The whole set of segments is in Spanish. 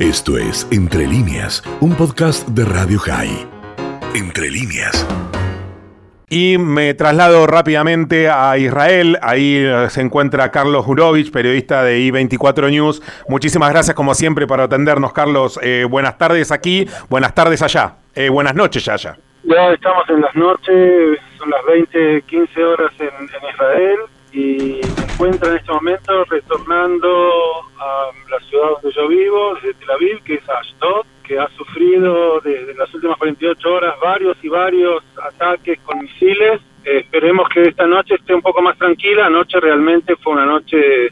Esto es Entre líneas, un podcast de Radio High. Entre líneas. Y me traslado rápidamente a Israel. Ahí eh, se encuentra Carlos Jurovich, periodista de I24 News. Muchísimas gracias, como siempre, por atendernos, Carlos. Eh, buenas tardes aquí, buenas tardes allá. Eh, buenas noches allá. Ya estamos en las noches, son las 20, 15 horas en, en Israel y me encuentro en este momento retornando a la ciudad donde yo vivo, desde Tel Aviv, que es Ashdod, que ha sufrido desde las últimas 48 horas varios y varios ataques con misiles. Eh, esperemos que esta noche esté un poco más tranquila. Anoche realmente fue una noche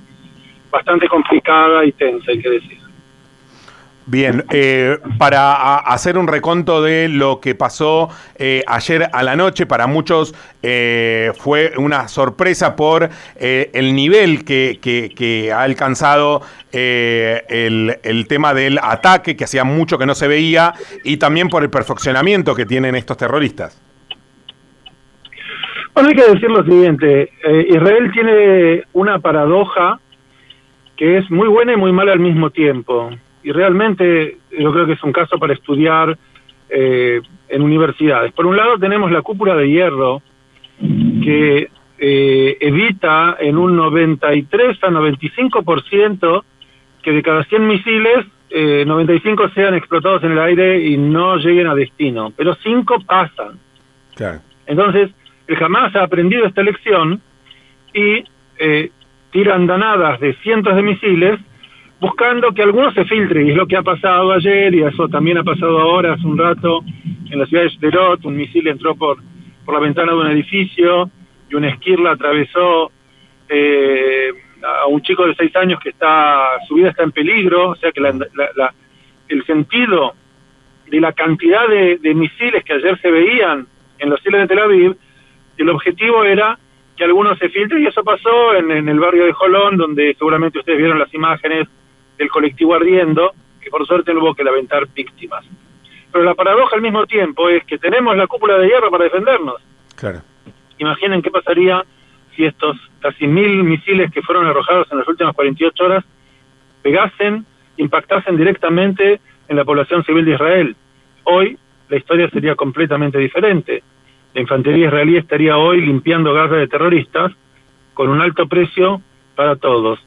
bastante complicada y tensa, hay que decir. Bien, eh, para hacer un reconto de lo que pasó eh, ayer a la noche, para muchos eh, fue una sorpresa por el nivel que, ha alcanzado el, el, tema del ataque, que hacía mucho que no se veía, y también por el perfeccionamiento que tienen estos terroristas. Bueno, hay que decir lo siguiente, Israel tiene una paradoja que es muy buena y muy mala al mismo tiempo y realmente yo creo que es un caso para estudiar eh, en universidades. Por un lado tenemos la cúpula de hierro que eh, evita en un 93 a 95% que de cada 100 misiles, 95 eh, sean explotados en el aire y no lleguen a destino, pero 5 pasan. Entonces, el Hamas ha aprendido esta lección y tiran danadas de cientos de misiles buscando que algunos se filtren, y es lo que ha pasado ayer, y eso también ha pasado ahora, hace un rato, en la ciudad de Sderot, un misil entró por, por la ventana de un edificio, y una esquirla atravesó eh, a un chico de seis años que está, su vida está en peligro, o sea que el sentido de la cantidad de, misiles que ayer se veían en los cielos de Tel Aviv, el objetivo era que algunos se filtren, y eso pasó en, en el barrio de Jolón, donde seguramente ustedes vieron las imágenes del colectivo ardiendo, que por suerte no hubo que lamentar víctimas. Pero la paradoja al mismo tiempo es que tenemos la cúpula de hierro para defendernos. Claro. Imaginen qué pasaría si estos casi mil misiles que fueron arrojados en las últimas 48 horas pegasen, impactasen directamente en la población civil de Israel. Hoy la historia sería completamente diferente. La infantería israelí estaría hoy limpiando Gaza de terroristas con un alto precio para todos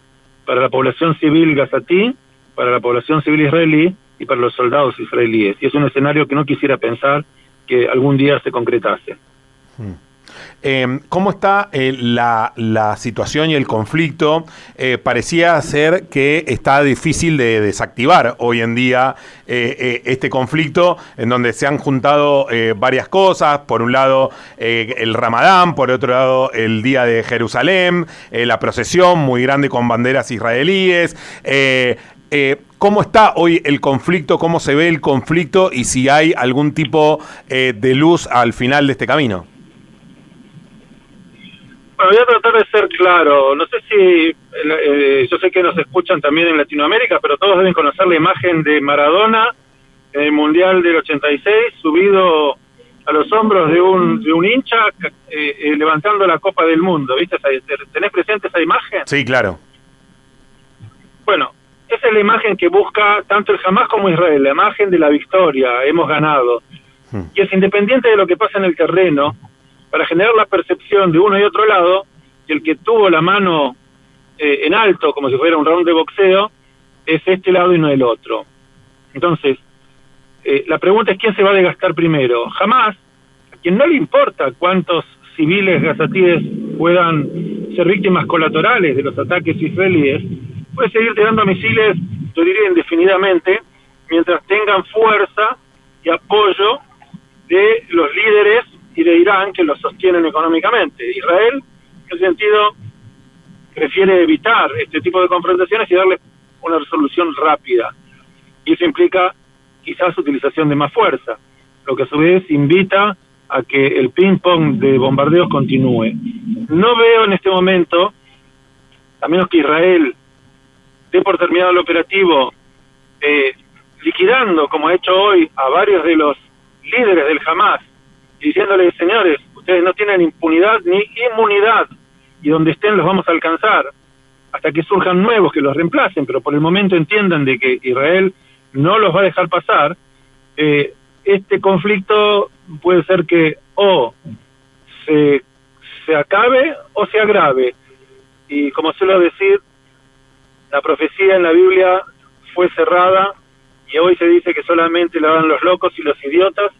para la población civil gazatí, para la población civil israelí y para los soldados israelíes. Y es un escenario que no quisiera pensar que algún día se concretase. Hmm. Em, ¿Cómo está eh, la, situación y el conflicto? Eh, parecía ser que está difícil de desactivar hoy en día eh, este conflicto, en donde se han juntado varias cosas. Por un lado, el Ramadán, por otro lado, el Día de Jerusalén, la procesión muy grande con banderas israelíes. ¿Cómo está hoy el conflicto? ¿Cómo se ve el conflicto? Y si hay algún tipo de luz al final de este camino voy a tratar de ser claro. No sé si, eh, yo sé que nos escuchan también en Latinoamérica, pero todos deben conocer la imagen de Maradona en el Mundial del 86, subido a los hombros de un, de un hincha eh, eh, levantando la Copa del Mundo. ¿Viste? ¿Tenés presente esa imagen? Sí, claro. Bueno, esa es la imagen que busca tanto el Hamas como Israel, la imagen de la victoria, hemos ganado. Hmm. Y es independiente de lo que pasa en el terreno, para generar la percepción de uno y otro lado que el que tuvo la mano eh, en alto, como si fuera un round de boxeo, es este lado y no el otro. Entonces, eh, la pregunta es quién se va a desgastar primero. Jamás, a quien no le importa cuántos civiles gazatíes puedan ser víctimas colaterales de los ataques israelíes, puede seguir tirando misiles, yo diría indefinidamente, mientras tengan fuerza y apoyo de los líderes y de Irán que lo sostienen económicamente. Israel, en ese sentido, prefiere evitar este tipo de confrontaciones y darle una resolución rápida. Y eso implica quizás utilización de más fuerza, lo que a su vez invita a que el ping-pong de bombardeos continúe. No veo en este momento, a menos que Israel dé por terminado el operativo, eh, liquidando, como ha hecho hoy, a varios de los líderes del Hamas diciéndoles, señores, ustedes no tienen impunidad ni inmunidad, y donde estén los vamos a alcanzar, hasta que surjan nuevos que los reemplacen, pero por el momento entiendan de que Israel no los va a dejar pasar, eh, este conflicto puede ser que o se, se acabe o se agrave. Y como suelo decir, la profecía en la Biblia fue cerrada y hoy se dice que solamente la dan los locos y los idiotas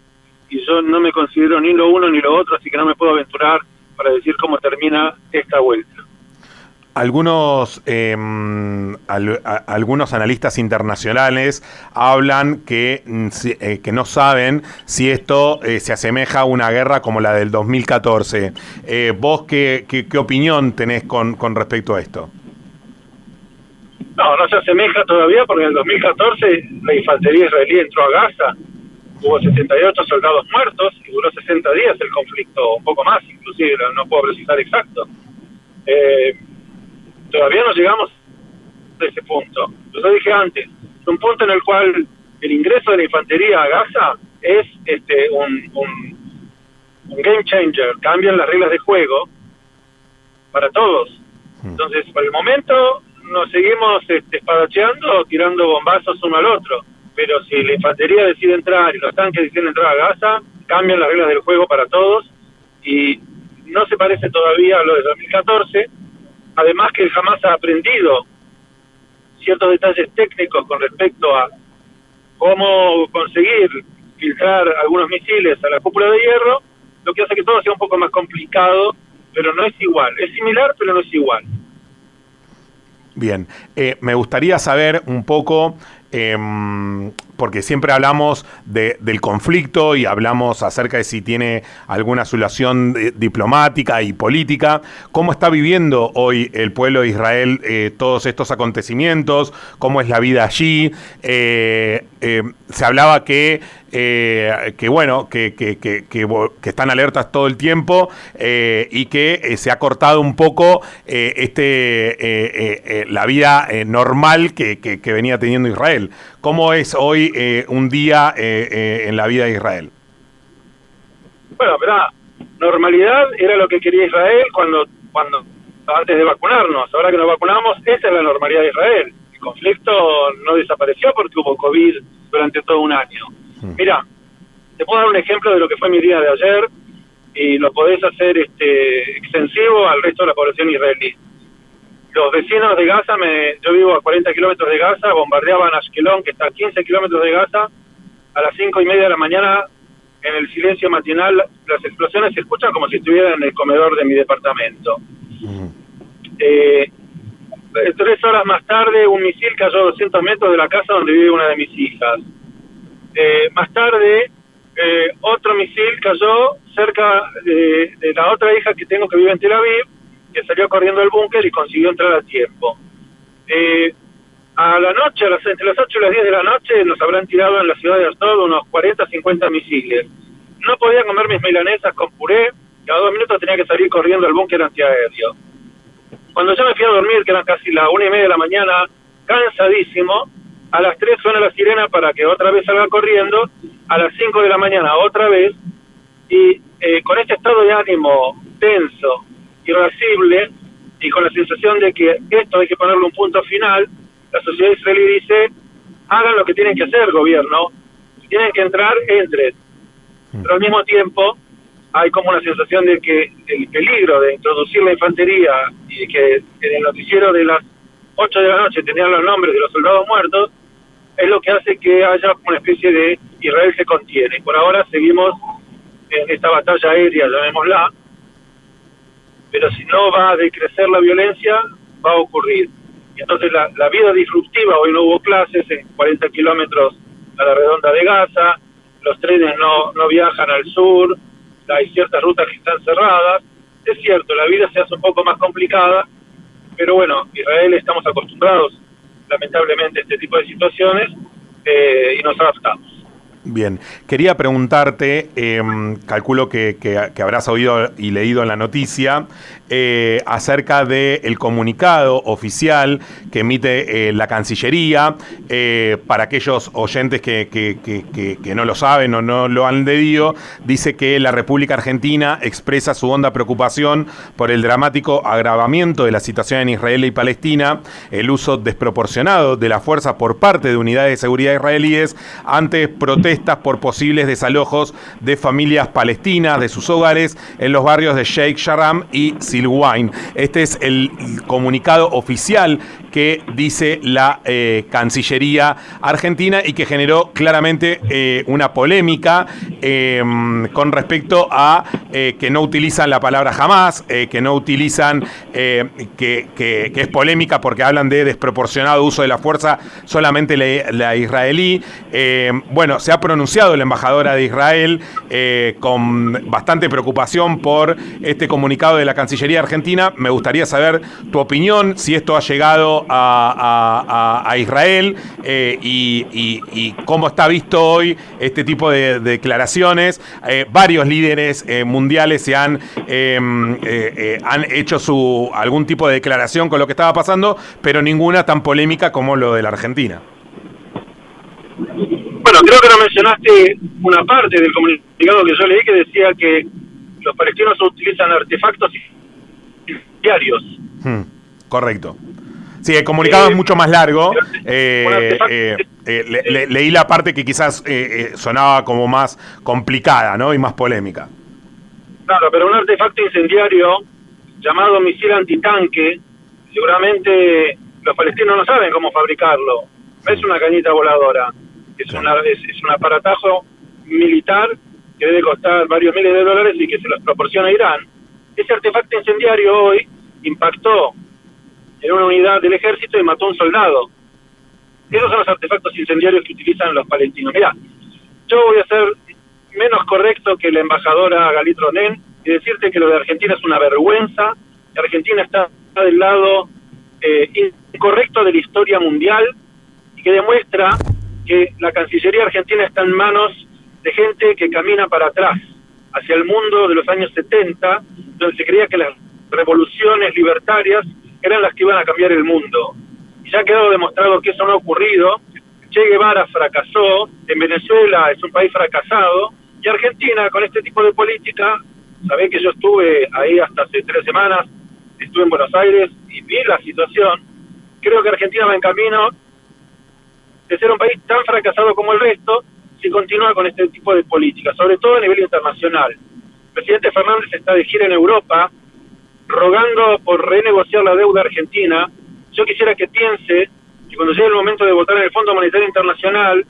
y yo no me considero ni lo uno ni lo otro, así que no me puedo aventurar para decir cómo termina esta vuelta. Algunos, em, algunos analistas internacionales hablan que, mm, eh, que no saben si esto eh, se asemeja a una guerra como la del 2014. Eh, ¿Vos qué, qué, opinión tenés con, con respecto a esto? No, no se asemeja todavía porque en el 2014 la infantería israelí entró a Gaza, hubo 68 soldados muertos y duró 60 días el conflicto, un poco más inclusive, no puedo precisar exacto. Eh, todavía no llegamos a ese punto. Lo dije antes, es un punto en el cual el ingreso de la infantería a Gaza es este un, un, game changer, cambian las reglas de juego para todos. Hmm. Entonces, por el momento nos seguimos este, espadacheando, tirando bombazos uno al otro. Pero si la infantería decide entrar y los tanques deciden entrar a Gaza, cambian las reglas del juego para todos y no se parece todavía a lo de 2014 además que jamás ha aprendido ciertos detalles técnicos con respecto a cómo conseguir filtrar algunos misiles a la cúpula de hierro, lo que hace que todo sea un poco más complicado, pero no es igual. Es similar, pero no es igual. Bien, eh, me gustaría saber un poco Em, porque siempre hablamos del conflicto y hablamos acerca de si tiene alguna solución eh, diplomática y política. ¿Cómo está viviendo hoy el pueblo de Israel eh, todos estos acontecimientos? ¿Cómo es la vida allí? Eh, se hablaba que que bueno, que, que, que, que, están alertas todo el tiempo y que se ha cortado un poco este la vida normal que, venía teniendo Israel. ¿Cómo es hoy un día en la vida de Israel? Bueno, verdad, normalidad era lo que quería Israel cuando, cuando antes de vacunarnos. Ahora que nos vacunamos, esa es la normalidad de Israel. El conflicto no desapareció porque hubo COVID durante todo un año Mm. Mira, te puedo dar un ejemplo de lo que fue mi día de ayer y lo podés hacer este, extensivo al resto de la población israelí. Los vecinos de Gaza, me, yo vivo a 40 kilómetros de Gaza, bombardeaban Ashkelon, que está a 15 kilómetros de Gaza, a las 5 y media de la mañana, en el silencio matinal, las explosiones se escuchan como si estuvieran en el comedor de mi departamento. Mm. Eh, tres horas más tarde, un misil cayó a 200 metros de la casa donde vive una de mis hijas. Eh, más tarde, eh, otro misil cayó cerca de, la otra hija que tengo que vive en Tel Aviv, que salió corriendo al búnker y consiguió entrar a tiempo. Eh, a la noche, a las, entre las 8 y las 10 de la noche, nos habrán tirado en la ciudad de Asdod unos 40, 50 misiles. No podía comer mis milanesas con puré, cada dos minutos tenía que salir corriendo al búnker antiaéreo. Cuando yo me fui a dormir, que eran casi las una y media de la mañana, cansadísimo, a las 3 suena la sirena para que otra vez salga corriendo, a las 5 de la mañana otra vez, y eh, con este estado de ánimo tenso, irascible, y con la sensación de que esto hay que ponerle un punto final, la sociedad israelí dice, hagan lo que tienen que hacer, gobierno, si tienen que entrar, entren. Mm. Pero al mismo tiempo hay como una sensación de que el peligro de introducir la infantería y que en el noticiero de las 8 de la noche tenían los nombres de los soldados muertos, es lo que hace que haya una especie de Israel se contiene. Por ahora seguimos en esta batalla aérea, llamémosla, pero si no va a decrecer la violencia, va a ocurrir. Y entonces la, vida disruptiva, hoy no hubo clases en 40 kilómetros a la redonda de Gaza, los trenes no, no viajan al sur, hay ciertas rutas que están cerradas. Es cierto, la vida se hace un poco más complicada, pero bueno, Israel estamos acostumbrados lamentablemente este tipo de situaciones eh, y nos adaptamos. Bien, quería preguntarte, em, calculo que, habrás oído y leído en la noticia, eh, acerca del comunicado oficial que emite eh, la Cancillería. Eh, para aquellos oyentes que, que, no lo saben o no lo han leído, dice que la República Argentina expresa su honda preocupación por el dramático agravamiento de la situación en Israel y Palestina, el uso desproporcionado de la fuerza por parte de unidades de seguridad israelíes ante protestas por posibles desalojos de familias palestinas de sus hogares en los barrios de Sheikh Sharam y Silwain. Este es el comunicado oficial que dice la eh, Cancillería argentina y que generó claramente eh, una polémica em, con respecto a eh, que no utilizan la palabra jamás, que no utilizan, que, es polémica porque hablan de desproporcionado uso de la fuerza solamente la, israelí. Em, bueno, se ha pronunciado la embajadora de Israel con bastante preocupación por este comunicado de la Cancillería argentina. Me gustaría saber tu opinión, si esto ha llegado a, Israel eh, y, cómo está visto hoy este tipo de, declaraciones. Eh, varios líderes eh, mundiales se han, han hecho su, algún tipo de declaración con lo que estaba pasando, pero ninguna tan polémica como lo de la Argentina. Bueno, creo que no mencionaste una parte del comunicado que yo leí que decía que los palestinos utilizan artefactos diarios. Hmm, correcto. Sí, el comunicado es mucho más largo. Eh, eh, eh, leí la parte que quizás sonaba como más complicada, ¿no? Y más polémica. Claro, pero un artefacto incendiario llamado misil antitanque, seguramente los palestinos no saben cómo fabricarlo. No es una cañita voladora, es, una, es, es un aparatajo militar que debe costar varios miles de dólares y que se los proporciona Irán. Ese artefacto incendiario hoy impactó en una unidad del ejército y mató a un soldado. Esos son los artefactos incendiarios que utilizan los palestinos. Mira, yo voy a ser menos correcto que la embajadora Galit Ronen y decirte que lo de Argentina es una vergüenza, que Argentina está del lado eh, incorrecto de la historia mundial y que demuestra que la Cancillería argentina está en manos de gente que camina para atrás, hacia el mundo de los años 70, donde se creía que las revoluciones libertarias eran las que iban a cambiar el mundo. Y ya ha quedado demostrado que eso no ha ocurrido. Che Guevara fracasó, en Venezuela es un país fracasado, y Argentina con este tipo de política, sabés que yo estuve ahí hasta hace tres semanas, estuve en Buenos Aires y vi la situación, creo que Argentina va en camino de ser un país tan fracasado como el resto si continúa con este tipo de política, sobre todo a nivel internacional. El presidente Fernández está de gira en Europa, rogando por renegociar la deuda argentina, yo quisiera que piense que cuando llegue el momento de votar en el Fondo Monetario Internacional,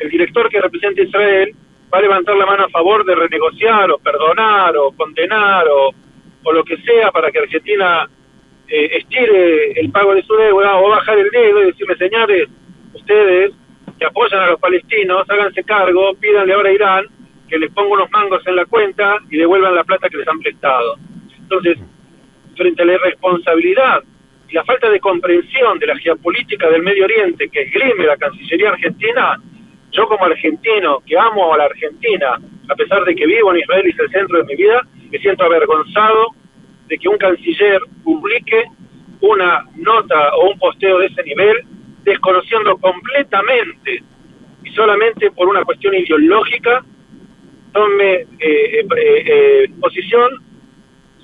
el director que representa Israel va a levantar la mano a favor de renegociar o perdonar o condenar o, o lo que sea para que Argentina eh, estire el pago de su deuda o bajar el dedo y decirle, señores, ustedes que apoyan a los palestinos, háganse cargo, pídanle ahora a Irán que les ponga unos mangos en la cuenta y devuelvan la plata que les han prestado. Entonces, frente a la irresponsabilidad y la falta de comprensión de la geopolítica del Medio Oriente que esgrime la Cancillería argentina, yo como argentino, que amo a la Argentina, a pesar de que vivo en Israel y es el centro de mi vida, me siento avergonzado de que un canciller publique una nota o un posteo de ese nivel, desconociendo completamente y solamente por una cuestión ideológica, tome eh, eh, eh, posición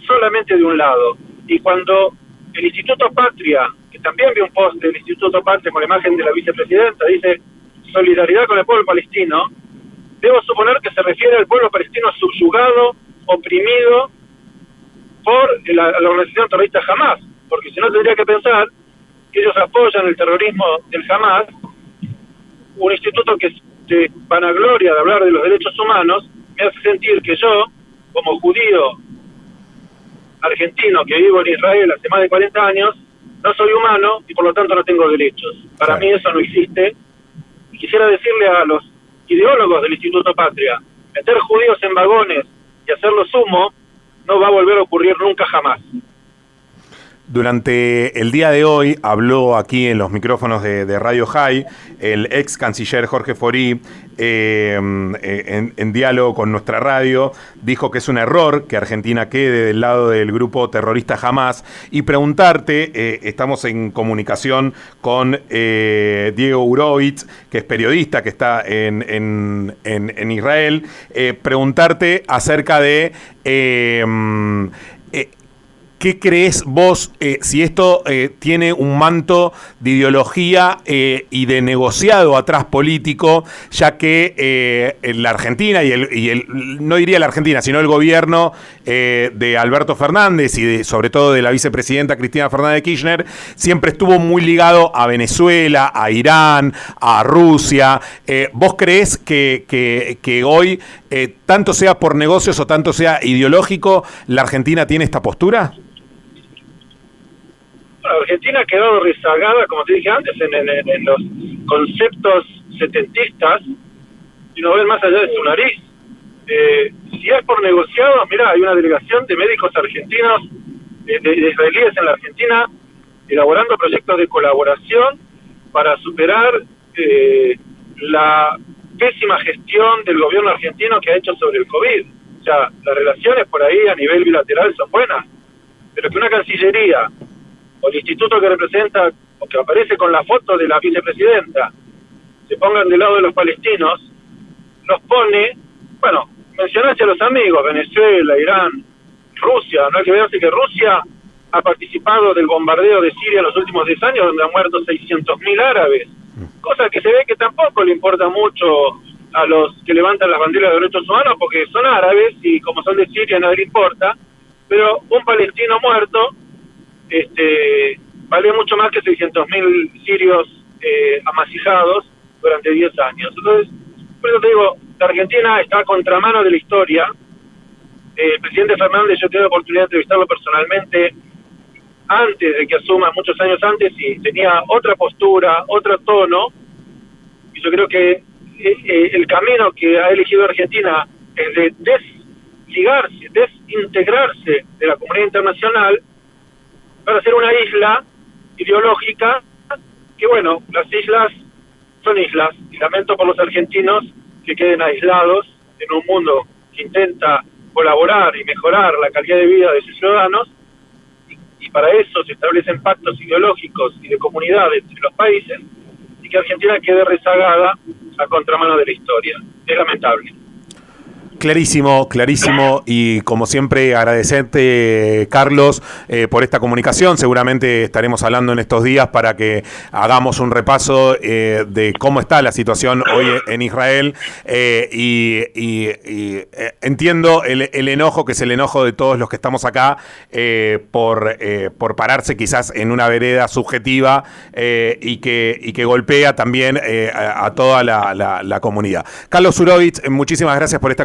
solamente de un lado. Y cuando el Instituto Patria, que también vio un post del Instituto Patria con la imagen de la vicepresidenta, dice solidaridad con el pueblo palestino, debo suponer que se refiere al pueblo palestino subyugado, oprimido por la, organización terrorista Hamas, porque si no tendría que pensar ellos apoyan el terrorismo del Hamas, un instituto que se vanagloria de hablar de los derechos humanos, me hace sentir que yo, como judío argentino que vivo en Israel hace más de 40 años, no soy humano y por lo tanto no tengo derechos. Para mí eso no existe. Y quisiera decirle a los ideólogos del Instituto Patria, meter judíos en vagones y hacerlo sumo no va a volver a ocurrir nunca jamás. Durante el día de hoy habló aquí en los micrófonos de, Radio High el ex canciller Jorge Forí eh, en, diálogo con nuestra radio, dijo que es un error que Argentina quede del lado del grupo terrorista Hamas. Y preguntarte, eh, estamos en comunicación con eh, Diego Urovitz, que es periodista, que está en, en Israel, preguntarte acerca de ¿Qué crees vos eh, si esto eh, tiene un manto de ideología eh, y de negociado atrás político, ya que la Argentina y el, no diría la Argentina, sino el gobierno de Alberto Fernández y sobre todo de la vicepresidenta Cristina Fernández de Kirchner siempre estuvo muy ligado a Venezuela, a Irán, a Rusia. ¿Vos crees que, que hoy, tanto sea por negocios o tanto sea ideológico, la Argentina tiene esta postura? Argentina ha quedado rezagada, como te dije antes, en, los conceptos setentistas y no ven más allá de su nariz. Eh, si es por negociados, mira, hay una delegación de médicos argentinos, eh, de, israelíes en la Argentina, elaborando proyectos de colaboración para superar eh, la pésima gestión del gobierno argentino que ha hecho sobre el COVID. O sea, las relaciones por ahí a nivel bilateral son buenas, pero que una Cancillería o el instituto que representa o que aparece con la foto de la vicepresidenta se pongan del lado de los palestinos, nos pone, bueno, mencionaste a los amigos, Venezuela, Irán, Rusia, no hay que verse que Rusia ha participado del bombardeo de Siria en los últimos 10 años, donde han muerto 600.000 árabes, cosa que se ve que tampoco le importa mucho a los que levantan las banderas de derechos humanos, porque son árabes y como son de Siria no le importa, pero un palestino muerto este, vale mucho más que 600.000 sirios eh, amasijados durante 10 años. Entonces, por eso te digo, la Argentina está a contramano de la historia. Eh, el presidente Fernández, yo tuve la oportunidad de entrevistarlo personalmente antes de que asuma, muchos años antes, y tenía otra postura, otro tono. Y yo creo que eh, eh, el camino que ha elegido Argentina es de desligarse, desintegrarse de la comunidad internacional para ser una isla ideológica que bueno, las islas son islas y lamento por los argentinos que queden aislados en un mundo que intenta colaborar y mejorar la calidad de vida de sus ciudadanos y, para eso se establecen pactos ideológicos y de comunidad entre los países y que Argentina quede rezagada a contramano de la historia. Es lamentable. Clarísimo, clarísimo y como siempre agradecerte Carlos eh, por esta comunicación. Seguramente estaremos hablando en estos días para que hagamos un repaso eh, de cómo está la situación hoy en Israel eh, y, entiendo el, enojo que es el enojo de todos los que estamos acá por, por pararse quizás en una vereda subjetiva y, que, y que golpea también a, toda la, comunidad. Carlos Urovich, muchísimas gracias por esta